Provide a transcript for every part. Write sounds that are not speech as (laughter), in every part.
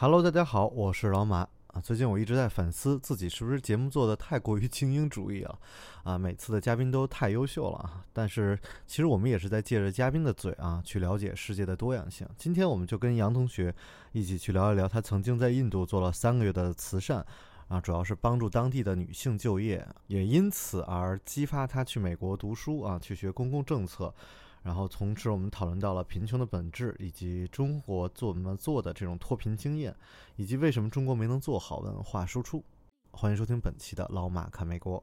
Hello，大家好，我是老马啊。最近我一直在反思自己是不是节目做的太过于精英主义了啊，每次的嘉宾都太优秀了啊。但是其实我们也是在借着嘉宾的嘴啊，去了解世界的多样性。今天我们就跟杨同学一起去聊一聊他曾经在印度做了三个月的慈善啊，主要是帮助当地的女性就业，也因此而激发他去美国读书啊，去学公共政策。然后，从此我们讨论到了贫穷的本质，以及中国怎么做的这种脱贫经验，以及为什么中国没能做好文化输出。欢迎收听本期的老马看美国。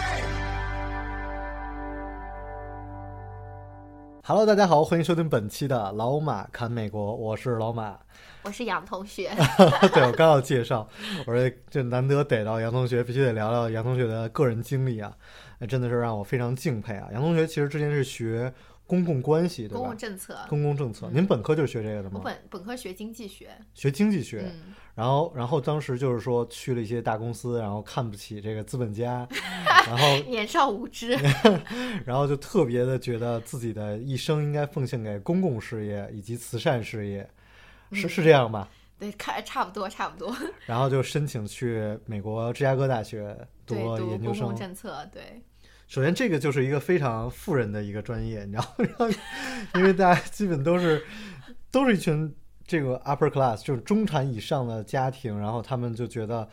Hello，大家好，欢迎收听本期的老马侃美国，我是老马。我是杨同学，(laughs) 对我刚要介绍，我说这难得逮到杨同学，必须得聊聊杨同学的个人经历啊，那真的是让我非常敬佩啊。杨同学其实之前是学公共关系，对吧？公共政策，公共政策。您本科就是学这个的吗？我本本科学经济学，学经济学。嗯，然后然后当时就是说去了一些大公司，然后看不起这个资本家，(laughs) 然后 (laughs) 年少无知，(laughs) 然后就特别的觉得自己的一生应该奉献给公共事业以及慈善事业。是是这样吧？对，看差不多，差不多。然后就申请去美国芝加哥大学读研究生。公共政策，对。首先，这个就是一个非常富人的一个专业，你知道吗？因为大家基本都是都是一群这个 upper class，就是中产以上的家庭，然后他们就觉得。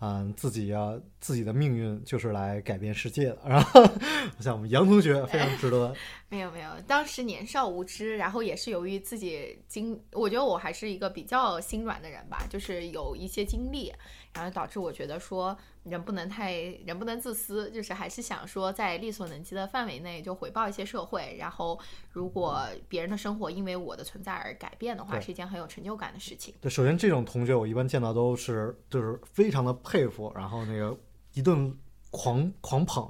嗯，自己要自己的命运就是来改变世界的。(laughs) 然后，像我们杨同学非常值得。(laughs) 没有没有，当时年少无知，然后也是由于自己经，我觉得我还是一个比较心软的人吧，就是有一些经历，然后导致我觉得说人不能太人不能自私，就是还是想说在力所能及的范围内就回报一些社会。然后，如果别人的生活因为我的存在而改变的话，是一件很有成就感的事情。对，首先这种同学我一般见到都是就是非常的佩服，然后那个一顿狂狂捧。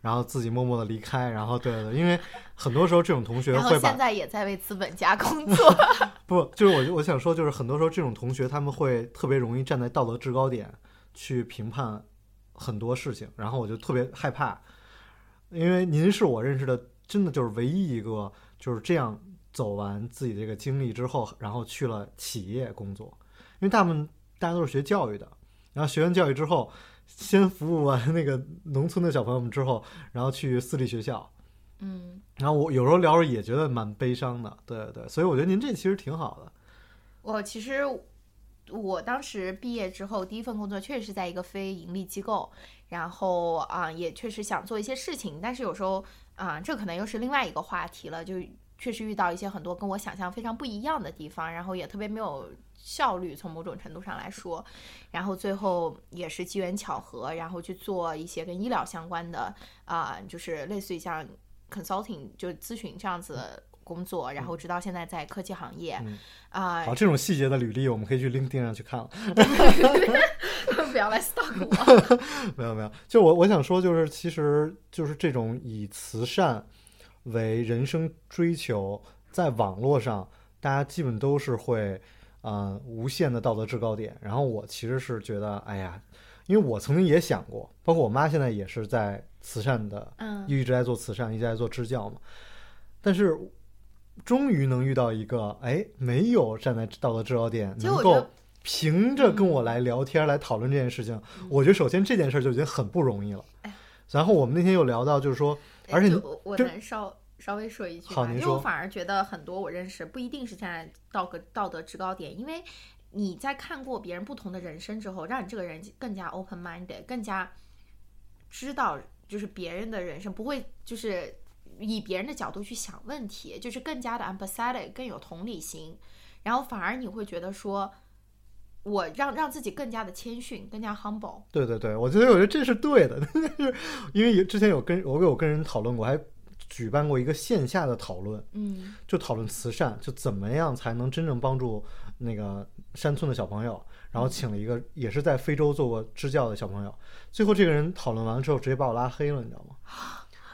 然后自己默默的离开，然后对对，因为很多时候这种同学会把现在也在为资本家工作。(laughs) 不，就是我我想说，就是很多时候这种同学他们会特别容易站在道德制高点去评判很多事情，然后我就特别害怕，因为您是我认识的真的就是唯一一个就是这样走完自己这个经历之后，然后去了企业工作，因为大部分大家都是学教育的，然后学完教育之后。先服务完那个农村的小朋友们之后，然后去私立学校，嗯，然后我有时候聊着也觉得蛮悲伤的，对对，所以我觉得您这其实挺好的。我其实我当时毕业之后第一份工作确实是在一个非盈利机构，然后啊也确实想做一些事情，但是有时候啊这可能又是另外一个话题了，就确实遇到一些很多跟我想象非常不一样的地方，然后也特别没有。效率从某种程度上来说，然后最后也是机缘巧合，然后去做一些跟医疗相关的啊，就是类似于像 consulting 就咨询这样子的工作，然后直到现在在科技行业啊。好，这种细节的履历我们可以去 LinkedIn 上去看了。(laughs) 不要来 stalk 我。(laughs) 没有没有，就我我想说，就是其实就是这种以慈善为人生追求，在网络上大家基本都是会。嗯，无限的道德制高点。然后我其实是觉得，哎呀，因为我曾经也想过，包括我妈现在也是在慈善的，嗯，一直在做慈善，一直在做支教嘛。但是终于能遇到一个，哎，没有站在道德制高点，能够凭着跟我来聊天、来讨论这件事情，我觉得首先这件事就已经很不容易了。然后我们那天又聊到，就是说，而且我能稍。稍微说一句吧，因为我反而觉得很多我认识不一定是站在道德道德制高点，因为你在看过别人不同的人生之后，让你这个人更加 open minded，更加知道就是别人的人生不会就是以别人的角度去想问题，就是更加的 empathetic，更有同理心，然后反而你会觉得说，我让让自己更加的谦逊，更加 humble。对对对，我觉得我觉得这是对的，(laughs) 是因为之前有跟我有跟人讨论过，还。举办过一个线下的讨论，嗯，就讨论慈善，就怎么样才能真正帮助那个山村的小朋友。然后请了一个也是在非洲做过支教的小朋友。最后这个人讨论完了之后，直接把我拉黑了，你知道吗？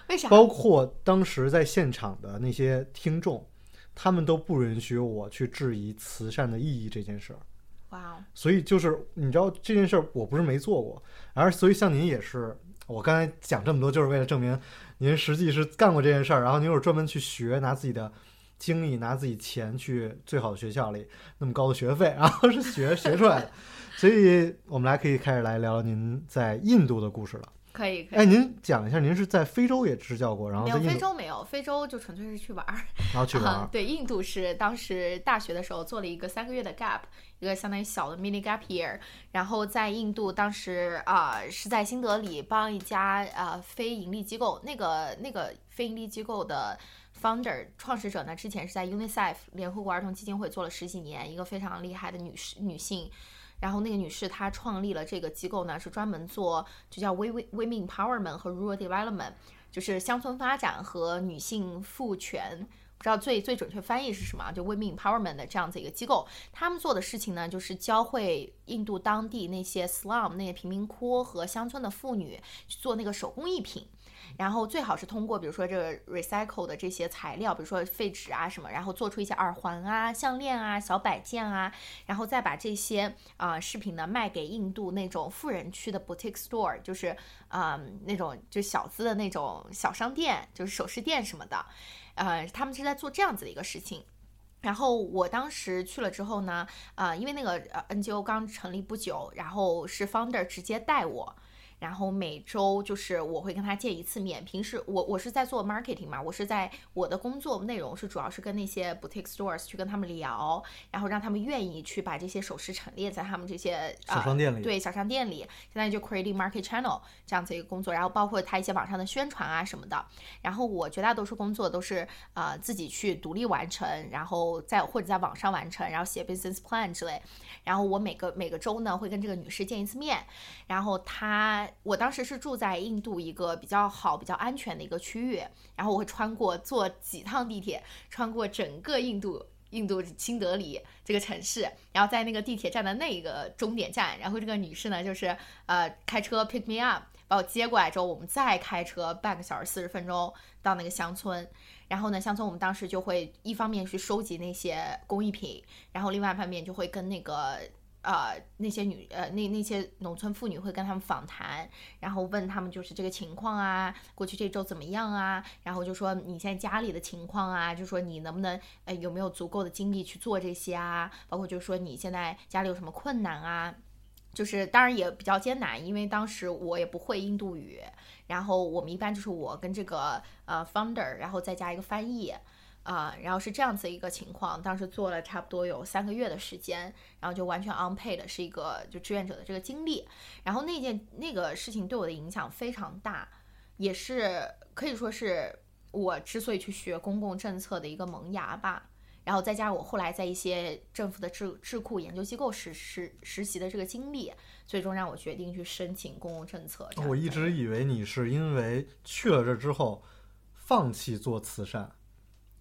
为啥？包括当时在现场的那些听众，他们都不允许我去质疑慈善的意义这件事儿。哇哦，所以就是你知道这件事儿，我不是没做过，而所以像您也是，我刚才讲这么多，就是为了证明您实际是干过这件事儿，然后您又专门去学，拿自己的精力，拿自己钱去最好的学校里那么高的学费，然后是学学出来的。所以我们来可以开始来聊您在印度的故事了。可以可以。哎，您讲一下，您是在非洲也支教过，然后没有非洲没有，非洲就纯粹是去玩儿。然后去玩。(laughs) 对，印度是当时大学的时候做了一个三个月的 gap，一个相当于小的 mini gap year。然后在印度，当时啊、是在新德里帮一家呃非盈利机构，那个那个非盈利机构的 founder 创始者呢，之前是在 UNICEF 联合国儿童基金会做了十几年，一个非常厉害的女士女性。然后那个女士她创立了这个机构呢，是专门做就叫 women women empowerment 和 rural development，就是乡村发展和女性赋权。不知道最最准确翻译是什么，就 women empowerment 的这样子一个机构，他们做的事情呢，就是教会印度当地那些 slum 那些贫民窟和乡村的妇女去做那个手工艺品。然后最好是通过比如说这个 recycle 的这些材料，比如说废纸啊什么，然后做出一些耳环啊、项链啊、小摆件啊，然后再把这些啊、饰品呢卖给印度那种富人区的 boutique store，就是啊、那种就小资的那种小商店，就是首饰店什么的，呃，他们是在做这样子的一个事情。然后我当时去了之后呢，呃，因为那个呃 NGO 刚成立不久，然后是 founder 直接带我，然后每周就是我会跟他见一次面。平时我我是在做 marketing 嘛，我是在我的工作内容是主要是跟那些 boutique stores 去跟他们聊，然后让他们愿意去把这些首饰陈列在他们这些小商店里呃、对小商店里，现在就 creating market channel 这样子一个工作，然后包括他一些网上的宣传啊什么的。然后我绝大多数工作都是呃自己去独立完成，然后在或者在网上完成，然后写 business plan 之类。然后我每个每个周呢会跟这个女士见一次面，然后她我当时是住在印度一个比较好、比较安全的一个区域，然后我会穿过坐几趟地铁，穿过整个印度。印度新德里这个城市，然后在那个地铁站的那个终点站，然后这个女士呢，就是呃开车 pick me up，把我接过来之后，我们再开车半个小时四十分钟到那个乡村，然后呢，乡村我们当时就会一方面去收集那些工艺品，然后另外一方面就会跟那个呃那些女呃那那些农村妇女会跟他们访谈，然后问他们就是这个情况啊，过去这周怎么样啊，然后就说你现在家里的情况啊，就说你能不能呃有没有足够的精力去做这些啊，包括就是说你现在家里有什么困难啊。就是当然也比较艰难，因为当时我也不会印度语，然后我们一般就是我跟这个呃 founder，然后再加一个翻译，啊、然后是这样子一个情况。当时做了差不多有三个月的时间，然后就完全 unpaid，是一个就志愿者的这个经历。然后那件那个事情对我的影响非常大，也是可以说是我之所以去学公共政策的一个萌芽吧。然后再加上我后来在一些政府的智智库研究机构实实实习的这个经历，最终让我决定去申请公共政策。我一直以为你是因为去了这之后，放弃做慈善，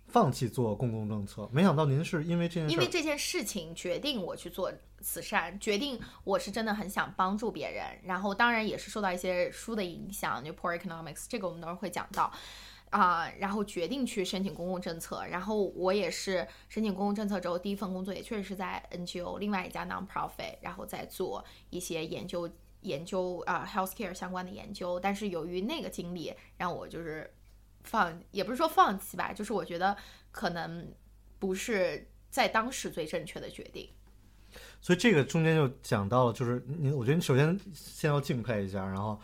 放弃做公共政策，没想到您是因为这件事，因为这件事情决定我去做慈善，决定我是真的很想帮助别人，然后当然也是受到一些书的影响，就 Poor Economics 这个我们等会儿会讲到。啊、然后决定去申请公共政策，然后我也是申请公共政策之后，第一份工作也确实是在 NGO 另外一家 non-profit，然后再做一些研究研究啊、healthcare 相关的研究，但是由于那个经历，让我就是放也不是说放弃吧，就是我觉得可能不是在当时最正确的决定。所以这个中间就讲到了，就是你，我觉得你首先先要敬佩一下，然后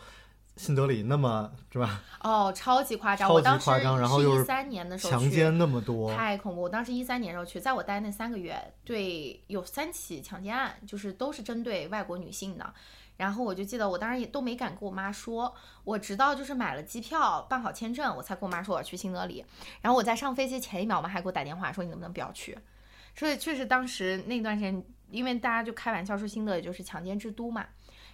新德里那么是吧，哦，超级夸张！超级我当时夸张然后又是一三年的时候去强奸那么多，太恐怖！我当时一三年的时候去，在我待那三个月，对，有三起强奸案，就是都是针对外国女性的。然后我就记得，我当时也都没敢跟我妈说，我直到就是买了机票、办好签证，我才跟我妈说我要去新德里。然后我在上飞机前一秒，我妈还给我打电话说你能不能不要去。所以确实当时那段时间，因为大家就开玩笑说新德里就是强奸之都嘛。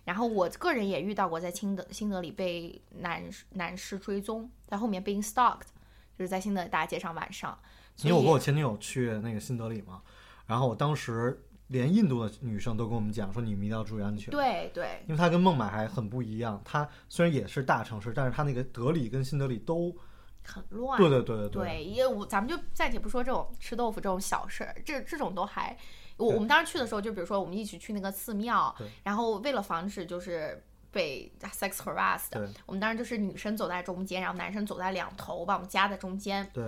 然后我个人也遇到过在新德新德里被男男士追踪，在后面 being stalked，就是在新德里大街上晚上。因为我跟我前女友去那个新德里嘛，然后我当时连印度的女生都跟我们讲说，你们一定要注意安全。，对对，因为它跟孟买还很不一样，它虽然也是大城市，但是它那个德里跟新德里都，很乱。对对对对对，因为我咱们就暂且不说这种吃豆腐这种小事儿，这这种都还，我我们当时去的时候，就比如说我们一起去那个寺庙，然后为了防止就是被 sex harassed，我们当时就是女生走在中间，然后男生走在两头，把我们夹在中间，对。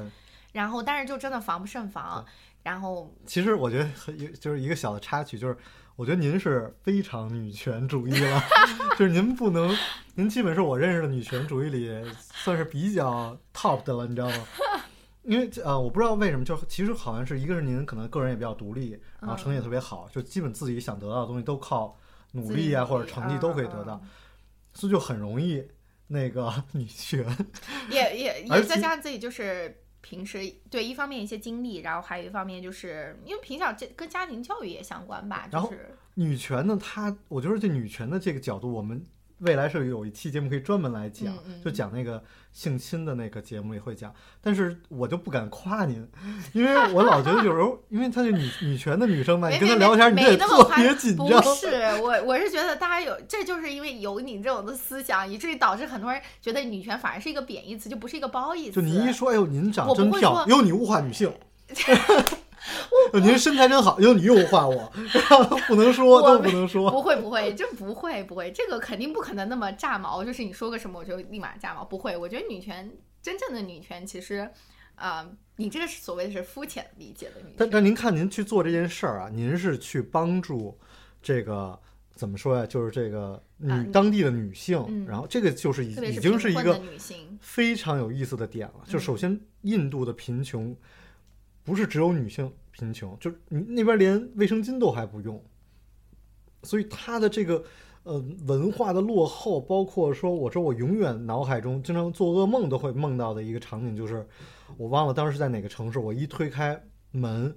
然后但是就真的防不胜防，然后。其实我觉得很有就是一个小的插曲，就是我觉得您是非常女权主义了，(laughs) 就是您不能，您基本是我认识的女权主义里算是比较 top 的了，你知道吗？因为呃，我不知道为什么，就其实好像是一个是您可能个人也比较独立，然后成绩也特别好，就基本自己想得到的东西都靠努力啊或者成绩都可以得到嗯，所以就很容易那个 (laughs) 女权。(laughs) 也也也再加上自己就是。平时对一方面一些经历，然后还有一方面就是因为平常这跟家庭教育也相关吧，然后就是女权呢，它我觉得这女权的这个角度，我们未来是有一期节目可以专门来讲，就讲那个性侵的那个节目也会讲。但是我就不敢夸您，因为我老觉得有时候，(laughs) 因为她是女女权的女生嘛，你跟她聊天，你没得特别紧张。不是我，我是觉得大家有，这就是因为有你这种的思想，以至于导致很多人觉得女权反而是一个贬义词，就不是一个褒义词。就你一说，哎呦，您长真漂亮，说哟，你物化女性。(laughs) 哟 (laughs) 您身材真好，哟，你又物化我，不能说，都不能说。不会不会，这不会不会，这个肯定不可能那么炸毛，就是你说个什么我就立马炸毛，不会。我觉得女权真正的女权其实，啊、你这个是所谓的是肤浅理解的女权。但但您看，您去做这件事儿啊，您是去帮助这个怎么说呀？就是这个女、啊当地的女性，嗯然后这个就是已已经是一个非常有意思的点了。就嗯首先，印度的贫穷不是只有女性贫穷，就是你那边连卫生巾都还不用，所以它的这个。呃，文化的落后，包括说，我说我永远脑海中经常做噩梦都会梦到的一个场景，就是我忘了当时是在哪个城市，我一推开门，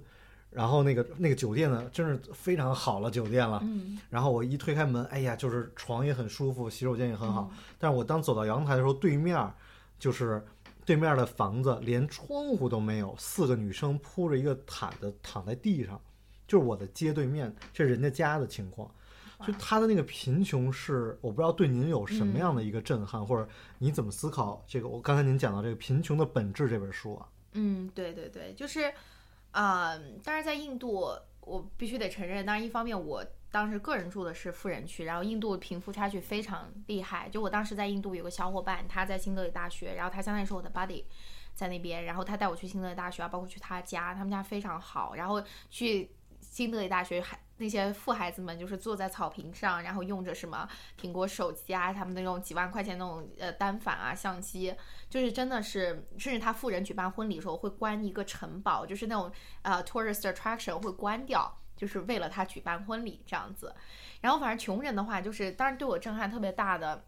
然后那个那个酒店呢，真是非常好了酒店了。嗯，然后我一推开门，哎呀，就是床也很舒服，洗手间也很好。嗯但是我当走到阳台的时候，对面就是对面的房子连窗户都没有，四个女生铺着一个毯子躺在地上，就是我的街对面，这是人家家的情况。就他的那个贫穷是，我不知道对您有什么样的一个震撼，或者你怎么思考这个？我刚才您讲到这个《贫穷的本质》这本书啊，嗯，对对对，就是，呃，但是在印度，我必须得承认，当然一方面我当时个人住的是富人区，然后印度贫富差距非常厉害。就我当时在印度有个小伙伴，他在新德里大学，然后他相当于是我的 buddy，在那边，然后他带我去新德里大学啊，包括去他家，他们家非常好，然后去新德里大学还。那些富孩子们就是坐在草坪上，然后用着什么苹果手机啊，他们那种几万块钱那种呃单反啊相机，就是真的是，甚至他富人举办婚礼的时候会关一个城堡，就是那种呃 tourist attraction 会关掉，就是为了他举办婚礼这样子。然后反正穷人的话，就是当然对我震撼特别大的，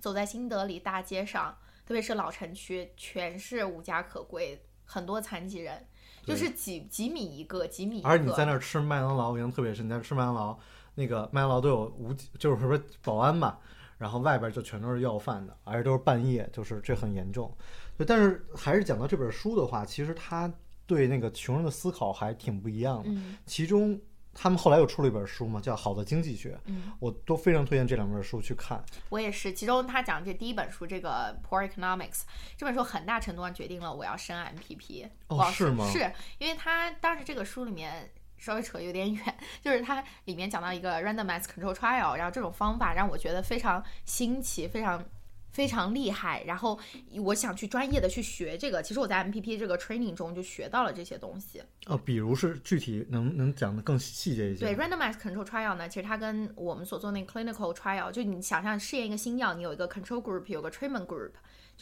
走在新德里大街上，特别是老城区，全是无家可归，很多残疾人，就是几几米一个，几米一个。而你在那儿吃麦当劳，我印象特别深。你在那儿吃麦当劳，那个麦当劳都有无，就是说保安嘛，然后外边就全都是要饭的，而且都是半夜，就是这很严重。对，但是还是讲到这本书的话，其实他对那个穷人的思考还挺不一样的。嗯其中他们后来又出了一本书嘛，叫《好的经济学》，嗯，我都非常推荐这两本书去看。我也是。其中他讲这第一本书，这个 Poor Economics 这本书很大程度上决定了我要升 MPP。哦是吗是因为他当时这个书里面。稍微扯有点远，就是它里面讲到一个 randomized control trial，然后这种方法让我觉得非常新奇，非常非常厉害。然后我想去专业的去学这个，其实我在 MPP 这个 training 中就学到了这些东西。哦，比如是具体能能讲的更细节一些。对 randomized control trial 呢，其实它跟我们所做那个 clinical trial，就你想象试验一个新药，你有一个 control group，有个 treatment group。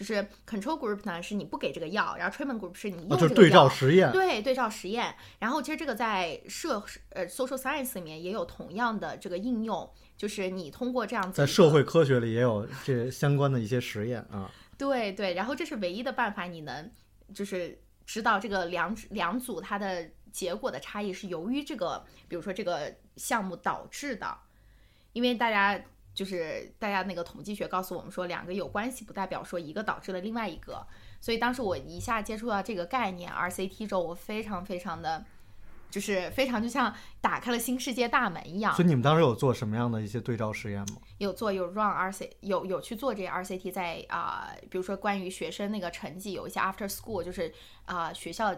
就是 control group 呢，是你不给这个药，然后 treatment group 是你用哦，这个药。就是对照实验。对对照实验。然后其实这个在社呃 social science 里面也有同样的这个应用，就是你通过这样子在社会科学里也有这相关的一些实验啊。(laughs) 对对，然后这是唯一的办法，你能就是知道这个两两组它的结果的差异是由于这个，比如说这个项目导致的，因为大家就是大家那个统计学告诉我们说，两个有关系不代表说一个导致了另外一个，所以当时我一下接触到这个概念 RCT 之后，我非常非常的就是非常就像打开了新世界大门一样所。以你们当时有做什么样的一些对照实验吗？有做有 run RC 有有去做这些 RCT 在啊、比如说关于学生那个成绩有一些 after school 就是啊、学校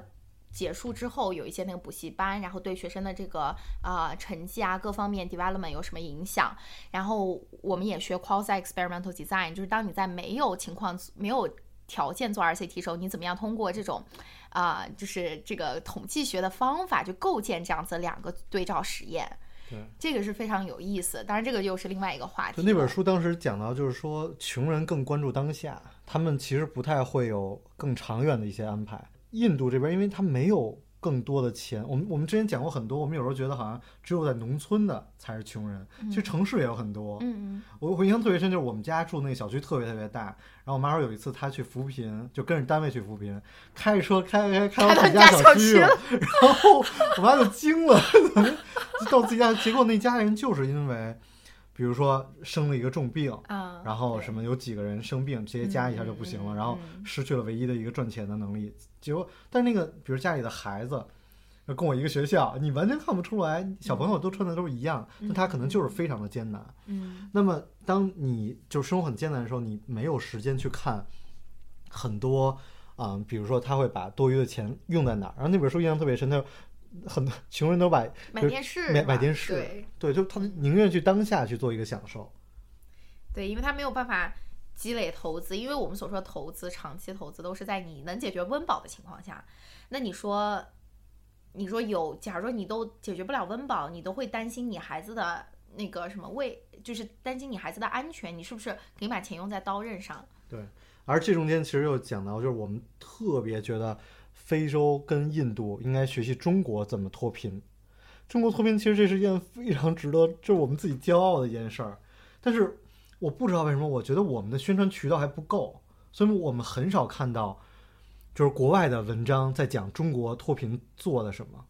结束之后有一些那个补习班，然后对学生的这个啊成绩啊各方面 development 有什么影响？然后我们也学 quasi experimental design，就是当你在没有情况没有条件做 RCT 时候，你怎么样通过这种啊、就是这个统计学的方法去构建这样子两个对照实验？对，这个是非常有意思。当然，这个又是另外一个话题。就那本书当时讲到，就是说穷人更关注当下，他们其实不太会有更长远的一些安排。印度这边，因为他没有更多的钱，我们我们之前讲过很多，我们有时候觉得好像只有在农村的才是穷人，其实城市也有很多。嗯嗯。我我印象特别深，就是我们家住那个小区特别特别大，然后我妈说有一次她去扶贫，就跟着单位去扶贫，开着车开开开到自己家小区了，然后我妈就惊了，(laughs) 到自己家，结果那家人就是因为，比如说生了一个重病，啊，然后什么有几个人生病，直接加一下就不行了，嗯嗯然后嗯失去了唯一的一个赚钱的能力。结果，但是那个比如家里的孩子。跟我一个学校，你完全看不出来，小朋友都穿的都是一样，那他可能就是非常的艰难。嗯那么，当你就生活很艰难的时候，你没有时间去看很多啊、比如说他会把多余的钱用在哪儿。然后那本书印象特别深，他很多穷人都买买电视买买电视对对，就他宁愿去当下去做一个享受。对，因为他没有办法积累投资，因为我们所说的投资，长期投资都是在你能解决温饱的情况下。那你说，你说有，假如说你都解决不了温饱，你都会担心你孩子的那个什么胃，就是担心你孩子的安全，你是不是可以把钱用在刀刃上？对，而这中间其实又讲到，就是我们特别觉得非洲跟印度应该学习中国怎么脱贫。中国脱贫其实这是一件非常值得，就是我们自己骄傲的一件事儿。但是我不知道为什么，我觉得我们的宣传渠道还不够，所以我们很少看到，就是国外的文章在讲中国脱贫做了什么。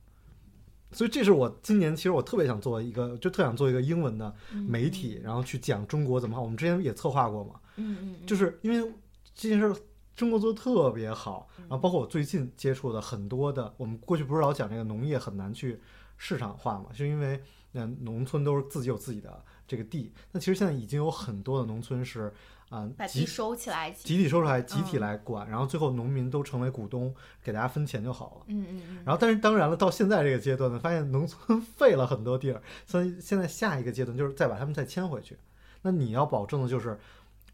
所以这是我今年其实我特别想做一个，就特想做一个英文的媒体，然后去讲中国怎么好。我们之前也策划过嘛，嗯嗯嗯，就是因为这件事儿中国做的特别好，然后包括我最近接触的很多的，我们过去不是老讲这个农业很难去市场化嘛，是因为那农村都是自己有自己的这个地，那其实现在已经有很多的农村是啊、集把地收起来。集体收出来，集体嗯来管，然后最后农民都成为股东，给大家分钱就好了。嗯嗯嗯，然后，但是当然了，到现在这个阶段呢，发现农村 (laughs) 废了很多地儿，所以现在下一个阶段就是再把他们再迁回去。那你要保证的就是，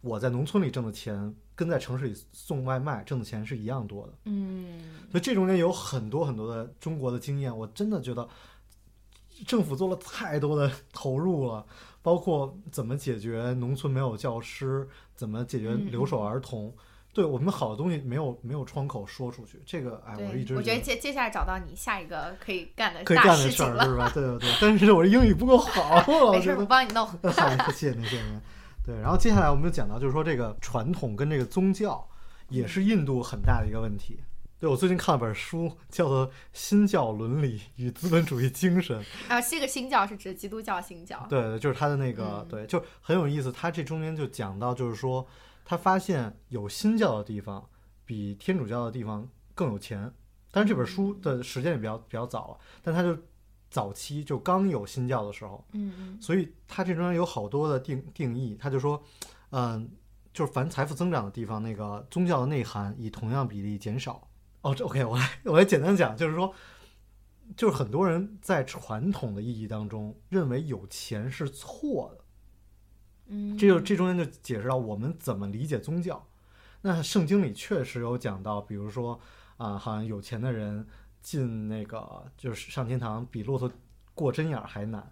我在农村里挣的钱跟在城市里送外卖挣的钱是一样多的。嗯所以这中间有很多很多的中国的经验，我真的觉得政府做了太多的投入了，包括怎么解决农村没有教师，怎么解决嗯留守儿童。对我们好的东西没有没有窗口说出去，这个哎，我一直对，我觉得接接下来找到你下一个可以干的可以大干的事儿，了。是吧？对对对。但是我这英语不够好，(laughs) 没事，我。帮你弄。(laughs) 好，谢谢您，谢谢您。对，然后接下来我们就讲到，就是说这个传统跟这个宗教也是印度很大的一个问题。对我最近看了本书，叫做《新教伦理与资本主义精神》。啊，这个新教是指基督教新教。对对，就是他的那个，嗯对，就很有意思。他这中间就讲到，就是说他发现有新教的地方比天主教的地方更有钱。但是这本书的时间也比较比较早了，但他就早期就刚有新教的时候，嗯嗯所以他这中间有好多的定定义，他就说，嗯，就是凡财富增长的地方，那个宗教的内涵以同样比例减少。哦，这 OK，我来我来简单讲，就是说，就是很多人在传统的意义当中认为有钱是错的，嗯，这就这中间就解释到我们怎么理解宗教。那圣经里确实有讲到，比如说啊、好像有钱的人进那个就是上天堂比骆驼过针眼儿还难。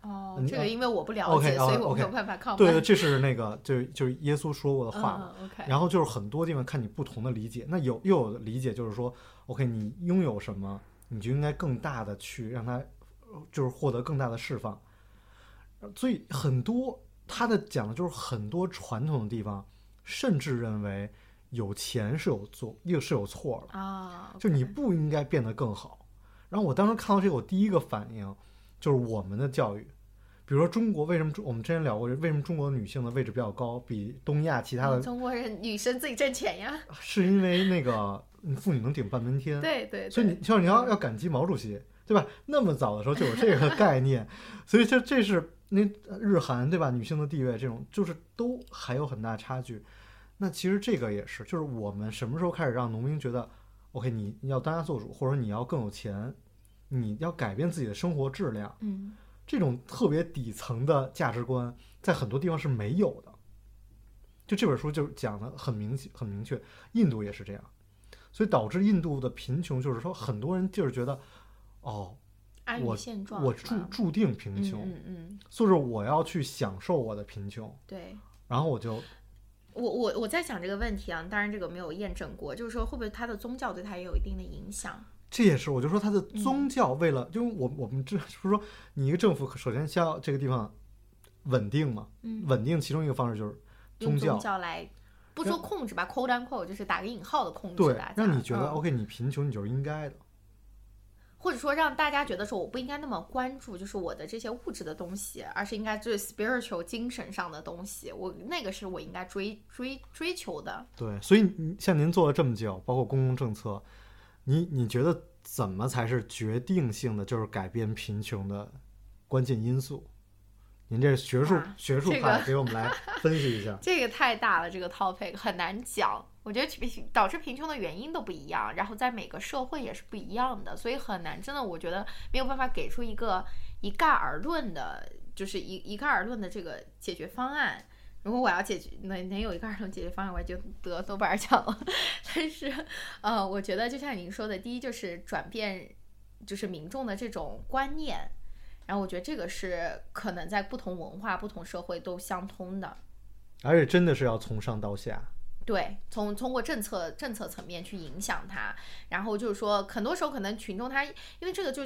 哦，这个因为我不了解，哦所以我没有办法 comment。对对，这是那个就是就是耶稣说过的话嘛。嗯，OK。然后就是很多地方看你不同的理解，那有又有理解就是说，OK，你拥有什么，你就应该更大的去让它，呃就是获得更大的释放。呃所以很多他的讲的就是很多传统的地方，甚至认为有钱是有错，又是有错的，啊，就你不应该变得更好。然后我当时看到这个，我第一个反应就是我们的教育。比如说中国为什么中我们之前聊过，为什么中国的女性的位置比较高，比东亚其他的嗯中国人女生自己挣钱呀。(laughs) 是因为那个嗯妇女能顶半边天，对对，所以你对就是你要要感激毛主席，对吧？那么早的时候就有这个 (laughs) 概念，所以这这是那日韩对吧？女性的地位这种就是都还有很大差距。那其实这个也是，就是我们什么时候开始让农民觉得，OK，你你要当家做主，或者你要更有钱，你要改变自己的生活质量，嗯这种特别底层的价值观，在很多地方是没有的。就这本书就讲的很明显、很明确，印度也是这样，所以导致印度的贫穷，就是说很多人就是觉得，哦，我现状我注注定贫穷，嗯嗯嗯，所以我要去享受我的贫穷，对。然后我就我我我在想这个问题啊，当然这个没有验证过，就是说会不会他的宗教对他也有一定的影响？这也是我就说他的嗯宗教为了，因为我我们这就是说你一个政府首先需要这个地方稳定嘛，嗯稳定其中一个方式就是用宗教宗教来不说控制吧，quote unquote 就是打个引号的控制对让你觉得嗯 OK，你贫穷你就是应该的。或者说让大家觉得说我不应该那么关注就是我的这些物质的东西，而是应该就是 spiritual 精神上的东西，我那个是我应该追追追求的。对，所以你像您做了这么久，包括公共政策，你你觉得怎么才是决定性的，就是改变贫穷的关键因素？您这学术、哇学术这个派给我们来分析一下。(laughs) 这个太大了，这个 topic 很难讲。我觉得贫导致贫穷的原因都不一样，然后在每个社会也是不一样的，所以很难。真的，我觉得没有办法给出一个一概而论的，就是一一概而论的这个解决方案。如果我要解决能能有一个儿童解决方案，我就得诺贝尔奖了。(laughs) 但是，呃，我觉得就像您说的，第一就是转变，就是民众的这种观念，然后我觉得这个是可能在不同文化、不同社会都相通的。而且真的是要从上到下。对，从通过政策政策层面去影响他，然后就是说，很多时候可能群众他因为这个就。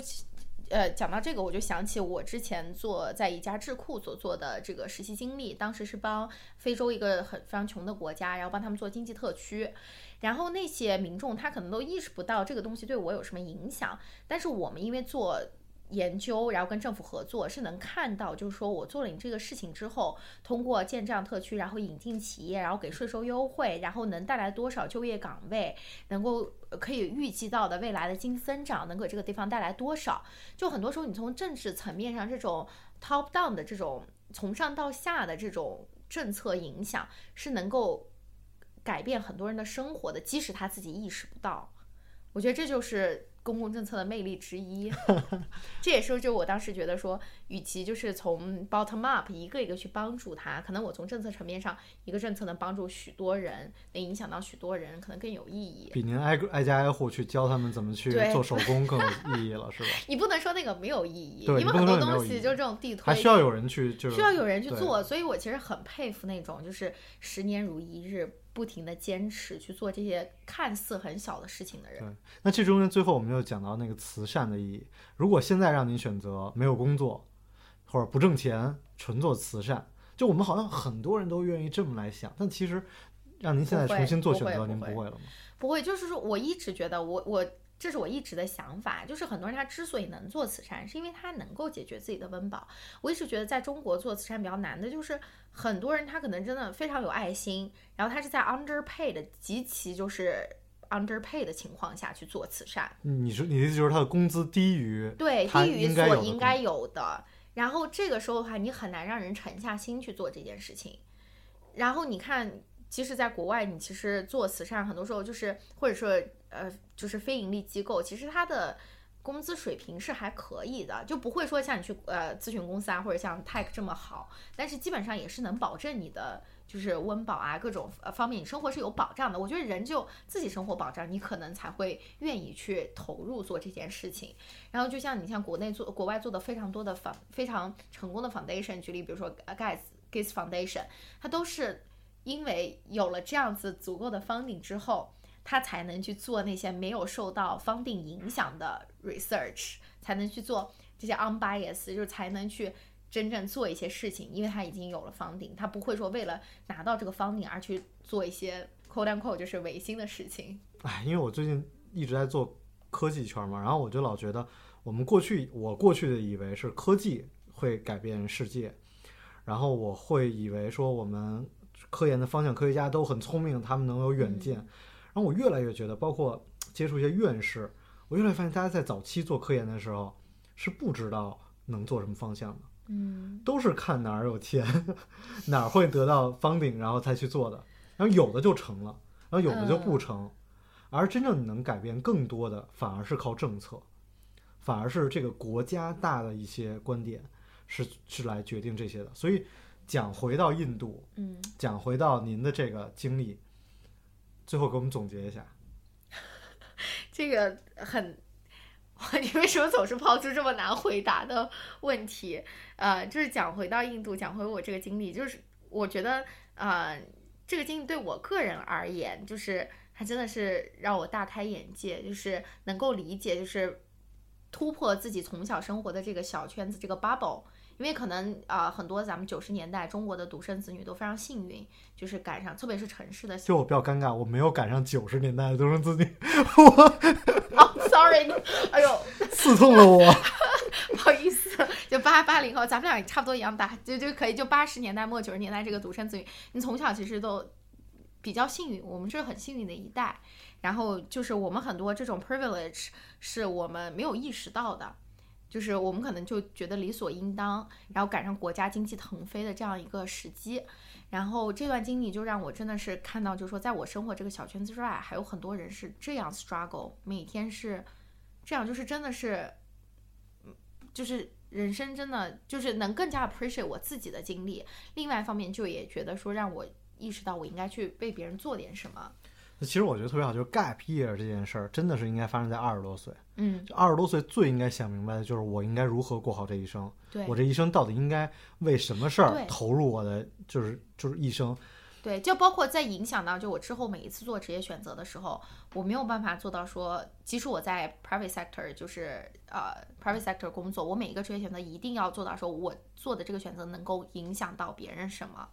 呃，讲到这个，我就想起我之前做在一家智库所做的这个实习经历，当时是帮非洲一个很非常穷的国家，然后帮他们做经济特区，然后那些民众他可能都意识不到这个东西对我有什么影响，但是我们因为做研究，然后跟政府合作，是能看到，就是说我做了你这个事情之后，通过建这样特区，然后引进企业，然后给税收优惠，然后能带来多少就业岗位，能够可以预计到的未来的经济增长，能给这个地方带来多少？就很多时候，你从政治层面上这种 top down 的这种从上到下的这种政策影响，是能够改变很多人的生活的，即使他自己意识不到。我觉得这就是公共政策的魅力之一。(laughs) 这也是就我当时觉得说，与其就是从 bottom up 一个一个去帮助他，可能我从政策层面上，一个政策能帮助许多人，能影响到许多人，可能更有意义。比您挨个挨家挨户去教他们怎么去做手工更有 (laughs) 意义了，是吧？你不能说那个没有意义，因为很多东西就是这种地推，还需要有人去，就是需要有人去做，所以我其实很佩服那种就是十年如一日，不停的坚持去做这些看似很小的事情的人。对，那这中间最后我们又讲到那个慈善的意义。如果现在让您选择没有工作，或者不挣钱，纯做慈善，就我们好像很多人都愿意这么来想，但其实让您现在重新做选择，您不会了吗？不会，就是说我一直觉得我我这是我一直的想法，就是很多人他之所以能做慈善，是因为他能够解决自己的温饱。我一直觉得在中国做慈善比较难的就是很多人他可能真的非常有爱心，然后他是在 underpaid 极其就是 underpaid 的情况下去做慈善，你说你的意思就是他的工资低于对，低于所应该有的。然后这个时候的话，你很难让人沉下心去做这件事情。然后你看，即使在国外，你其实做慈善，很多时候就是或者说呃，就是非盈利机构，其实它的工资水平是还可以的，就不会说像你去呃咨询公司啊，或者像 Tech 这么好，但是基本上也是能保证你的就是温饱啊各种呃方面，你生活是有保障的。我觉得人就自己生活保障，你可能才会愿意去投入做这件事情。然后就像你像国内做国外做的非常多的仿非常成功的 foundation，举例比如说呃 Gates Gates Foundation，它都是因为有了这样子足够的 funding 之后，他才能去做那些没有受到 funding 影响的 research，才能去做这些 unbiased，就是才能去真正做一些事情，因为他已经有了 funding，他不会说为了拿到这个 funding 而去做一些 quote unquote 就是违心的事情。哎，因为我最近一直在做科技圈嘛，然后我就老觉得我们过去我过去的以为是科技会改变世界，然后我会以为说我们科研的方向科学家都很聪明，他们能有远见，然后我越来越觉得，包括接触一些院士，我越来越发现，大家在早期做科研的时候是不知道能做什么方向的，嗯都是看哪儿有钱，(laughs) 哪儿会得到 funding，然后才去做的。然后有的就成了，然后有的就不成。而真正能改变更多的，反而是靠政策，反而是这个国家大的一些观点是是来决定这些的。所以讲回到印度，嗯，讲回到您的这个经历，最后给我们总结一下。(laughs) 这个很，(laughs) 你为什么总是抛出这么难回答的问题？呃，就是讲回到印度，讲回我这个经历，就是我觉得，呃，这个经历对我个人而言，就是它真的是让我大开眼界，就是能够理解，就是突破自己从小生活的这个小圈子，这个 bubble。因为可能啊、呃很多咱们九十年代中国的独生子女都非常幸运，就是赶上，特别是城市的就我比较尴尬，我没有赶上九十年代的独生子女，我，哦，sorry，哎呦，(laughs) 刺痛了我。(laughs) 不好意思，就八八零后，咱们俩也差不多一样大，就就可以就八十年代末九十年代这个独生子女，你从小其实都比较幸运，我们是很幸运的一代。然后就是我们很多这种 privilege 是我们没有意识到的，就是我们可能就觉得理所应当，然后赶上国家经济腾飞的这样一个时机。然后这段经历就让我真的是看到，就是说，在我生活这个小圈子之外，还有很多人是这样 struggle，每天是这样，就是真的是，就是人生真的就是能更加 appreciate 我自己的经历。另外一方面，就也觉得说让我意识到我应该去为别人做点什么。其实我觉得特别好，就是 gap year 这件事儿，真的是应该发生在二十多岁。嗯，就二十多岁最应该想明白的就是我应该如何过好这一生，对我这一生到底应该为什么事儿投入我的，就是就是一生。对，就包括在影响到就我之后每一次做职业选择的时候，我没有办法做到说，即使我在 private sector 就是呃 private sector 工作，我每一个职业选择一定要做到说我做的这个选择能够影响到别人什么。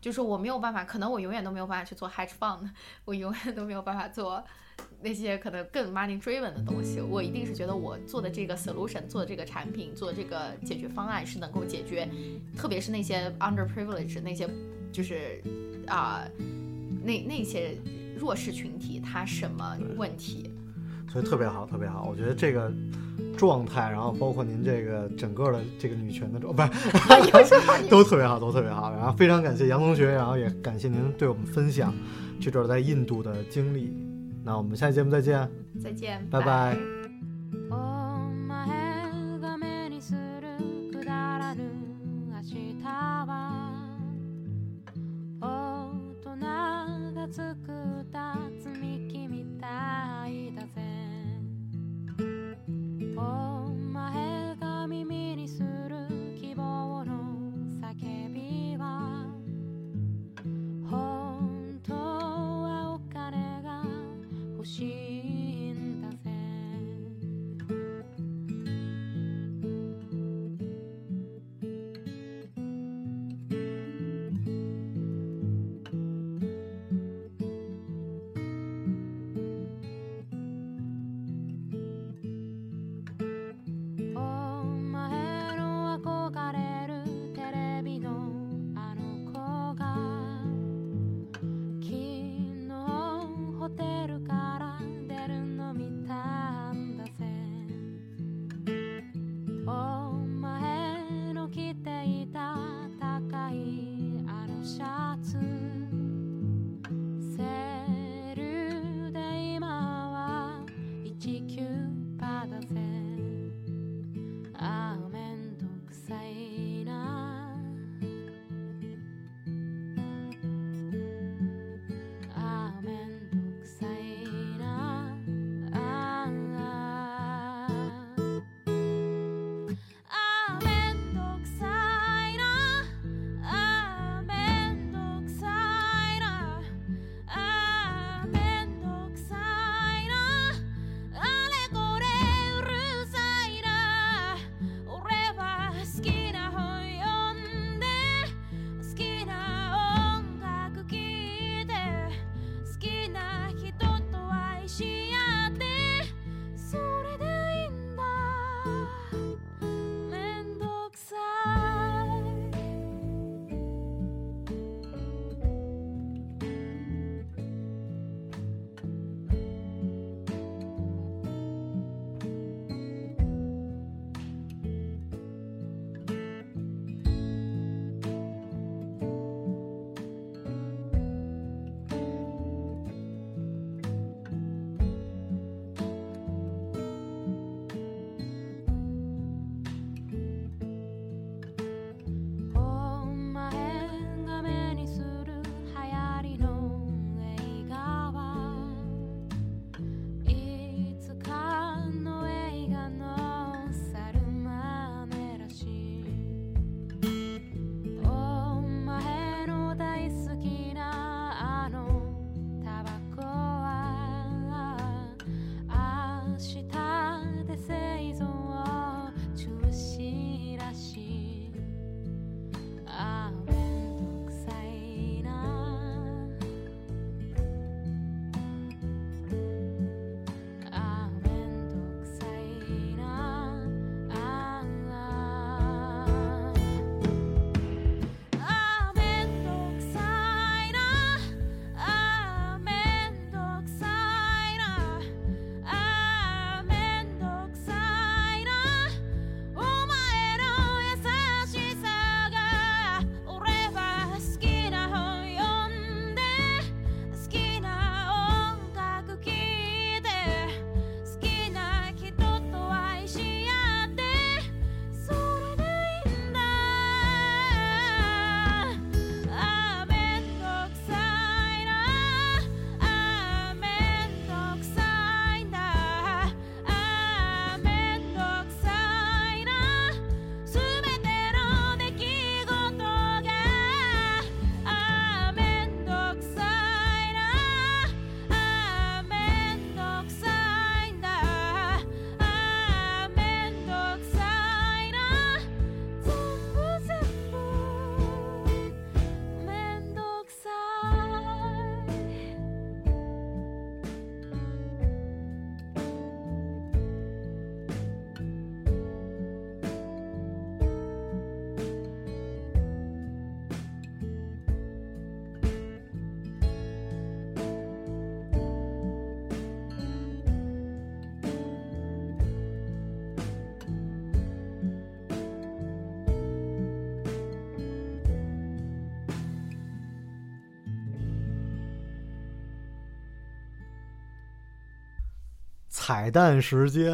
就是我没有办法，可能我永远都没有办法去做 hedge fund，(laughs) 我永远都没有办法做那些可能更 money driven 的东西。我一定是觉得我做的这个 solution，做的这个产品，做这个解决方案是能够解决，特别是那些 under privilege 那些就是啊、那那些弱势群体他什么问题？所以特别好，特别好。我觉得这个状态，然后包括您这个整个的这个女权的状，不是有什么？(laughs) 都特别好，都特别好。然后非常感谢杨同学，然后也感谢您对我们分享这段在印度的经历。那我们下期节目再见。再见，拜拜お前が目にするくだらぬ明日は大人が作った 彩蛋时间。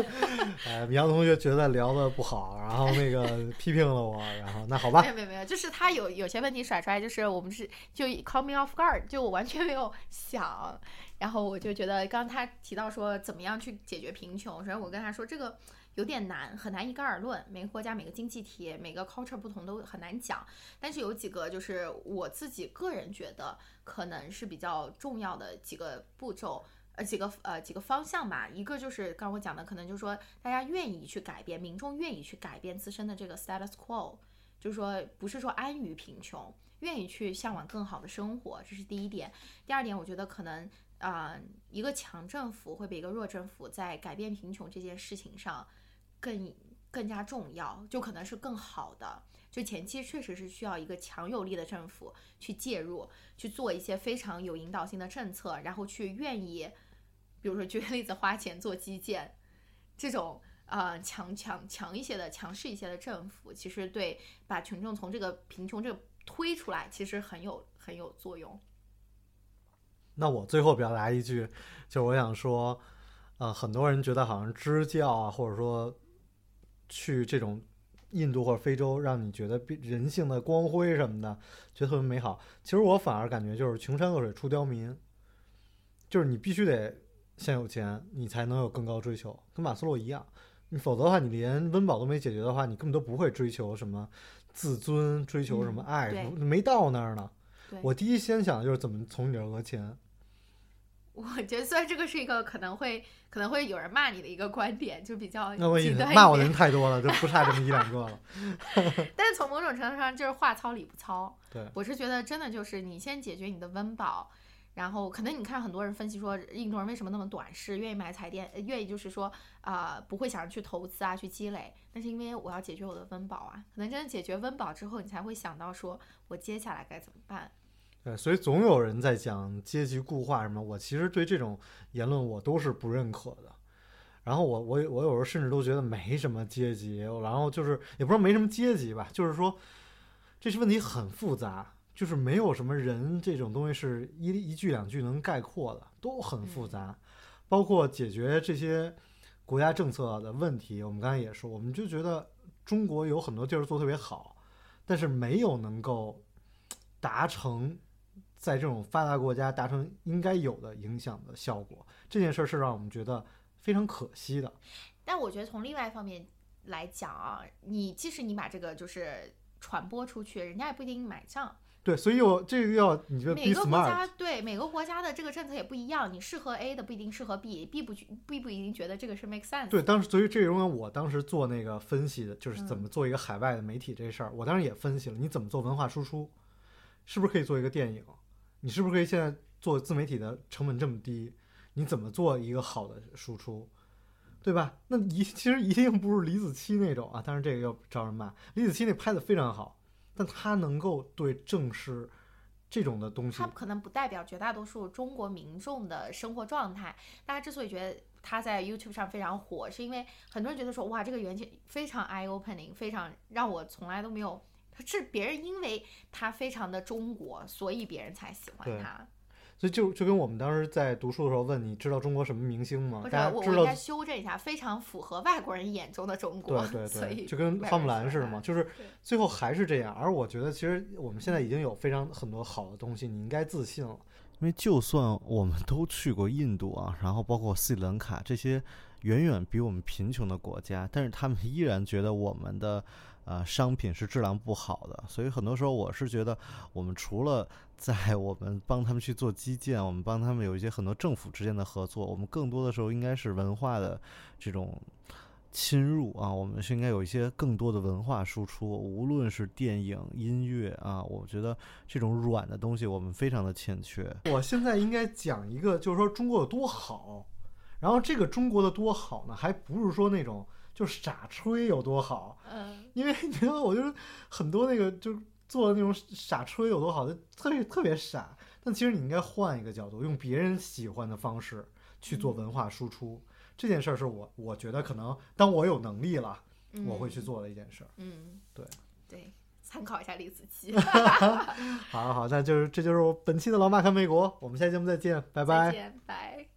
(laughs) 哎，杨同学觉得聊的不好，然后那个 (laughs) 批评了我，然后那好吧没，有没有没有，就是他有有些问题甩出来，就是我们是就 call me off guard，就我完全没有想，然后我就觉得刚刚他提到说怎么样去解决贫穷，首先我跟他说这个有点难，很难一概而论，每个国家每个经济体每个 culture 不同都很难讲，但是有几个就是我自己个人觉得可能是比较重要的几个步骤。呃，几个呃几个方向吧，一个就是刚刚我讲的，可能就是说大家愿意去改变，民众愿意去改变自身的这个 status quo，就是说不是说安于贫穷，愿意去向往更好的生活，这是第一点。第二点，我觉得可能啊、一个强政府会比一个弱政府在改变贫穷这件事情上更更加重要，就可能是更好的。就前期确实是需要一个强有力的政府去介入，去做一些非常有引导性的政策，然后去愿意，比如说举个例子，花钱做基建，这种呃强强强一些的、强势一些的政府，其实对把群众从这个贫穷这推出来，其实很有很有作用。那我最后表达一句，就是我想说，呃，很多人觉得好像支教啊，或者说去这种印度或者非洲，让你觉得人性的光辉什么的，觉得特别美好。其实我反而感觉就是穷山恶水出刁民，就是你必须得先有钱，你才能有更高追求，跟马斯洛一样。你否则的话，你连温饱都没解决的话，你根本都不会追求什么自尊，追求什么嗯爱，对没到那儿呢。我第一先想的就是怎么从你这儿讹钱。我觉得虽然这个是一个可能会可能会有人骂你的一个观点，就比较那我意思极端一骂我的人太多了，就不差这么一两个了。(laughs) 但是从某种程度上就是话糙理不糙。(laughs) 对，我是觉得真的就是你先解决你的温饱，然后可能你看很多人分析说印度人为什么那么短视，愿意买彩电，呃愿意就是说啊、不会想着去投资啊去积累，那是因为我要解决我的温饱啊。可能真的解决温饱之后，你才会想到说我接下来该怎么办。对，所以总有人在讲阶级固化什么，我其实对这种言论我都是不认可的。然后我我我有时候甚至都觉得没什么阶级，然后就是也不是没什么阶级吧，就是说这些问题很复杂，就是没有什么人这种东西是一一句两句能概括的，都很复杂。包括解决这些国家政策的问题，我们刚才也说，我们就觉得中国有很多地儿做特别好，但是没有能够达成在这种发达国家达成应该有的影响的效果。这件事儿是让我们觉得非常可惜的。但我觉得从另外一方面来讲啊，你即使你把这个就是传播出去，人家也不一定买账。对，所以我这个要你觉得每个国家对每个国家的这个政策也不一样，你适合 A 的不一定适合 B，B 不 B 不一定觉得这个是 make sense。对，当时所以这因为我当时做那个分析的，就是怎嗯么做一个海外的媒体这事儿，我当时也分析了，你怎么做文化输出，是不是可以做一个电影？你是不是可以现在做自媒体的成本这么低？你怎么做一个好的输出？对吧？那一其实一定不是李子柒那种啊，当然这个又招人骂。李子柒那拍的非常好，但他能够对正视这种的东西它，可能不代表绝大多数中国民众的生活状态。大家之所以觉得他在 YouTube 上非常火，是因为很多人觉得说，哇，这个原件非常 eye opening，非常让我从来都没有。是别人因为他非常的中国，所以别人才喜欢他。所以就就跟我们当时在读书的时候问你知道中国什么明星吗？或大家知道我我应该修正一下，非常符合外国人眼中的中国。对对所以对，就跟花木兰似的嘛，就是最后还是这样。而我觉得，其实我们现在已经有非常很多好的东西，你应该自信了。因为就算我们都去过印度啊，然后包括斯里兰卡这些远远比我们贫穷的国家，但是他们依然觉得我们的呃商品是质量不好的。所以很多时候，我是觉得我们除了 (laughs) 在我们帮他们去做基建，我们帮他们有一些很多政府之间的合作，我们更多的时候应该是文化的这种侵入啊，我们是应该有一些更多的文化输出，无论是电影、音乐啊，我觉得这种软的东西我们非常的欠缺。我现在应该讲一个，就是说中国有多好，然后这个中国的多好呢，还不是说那种就是傻吹有多好，嗯，因为你知道，我就是很多那个就是做的那种傻吹有多好，就特别特别傻。但其实你应该换一个角度，用别人喜欢的方式去做文化输出。这件事儿是我我觉得可能当我有能力了，我会去做的一件事儿。嗯，对对，参考一下李子柒。(laughs) 好好好，那就是这就是我本期的老马看美国，我们下期节目再见，拜拜再。见，拜。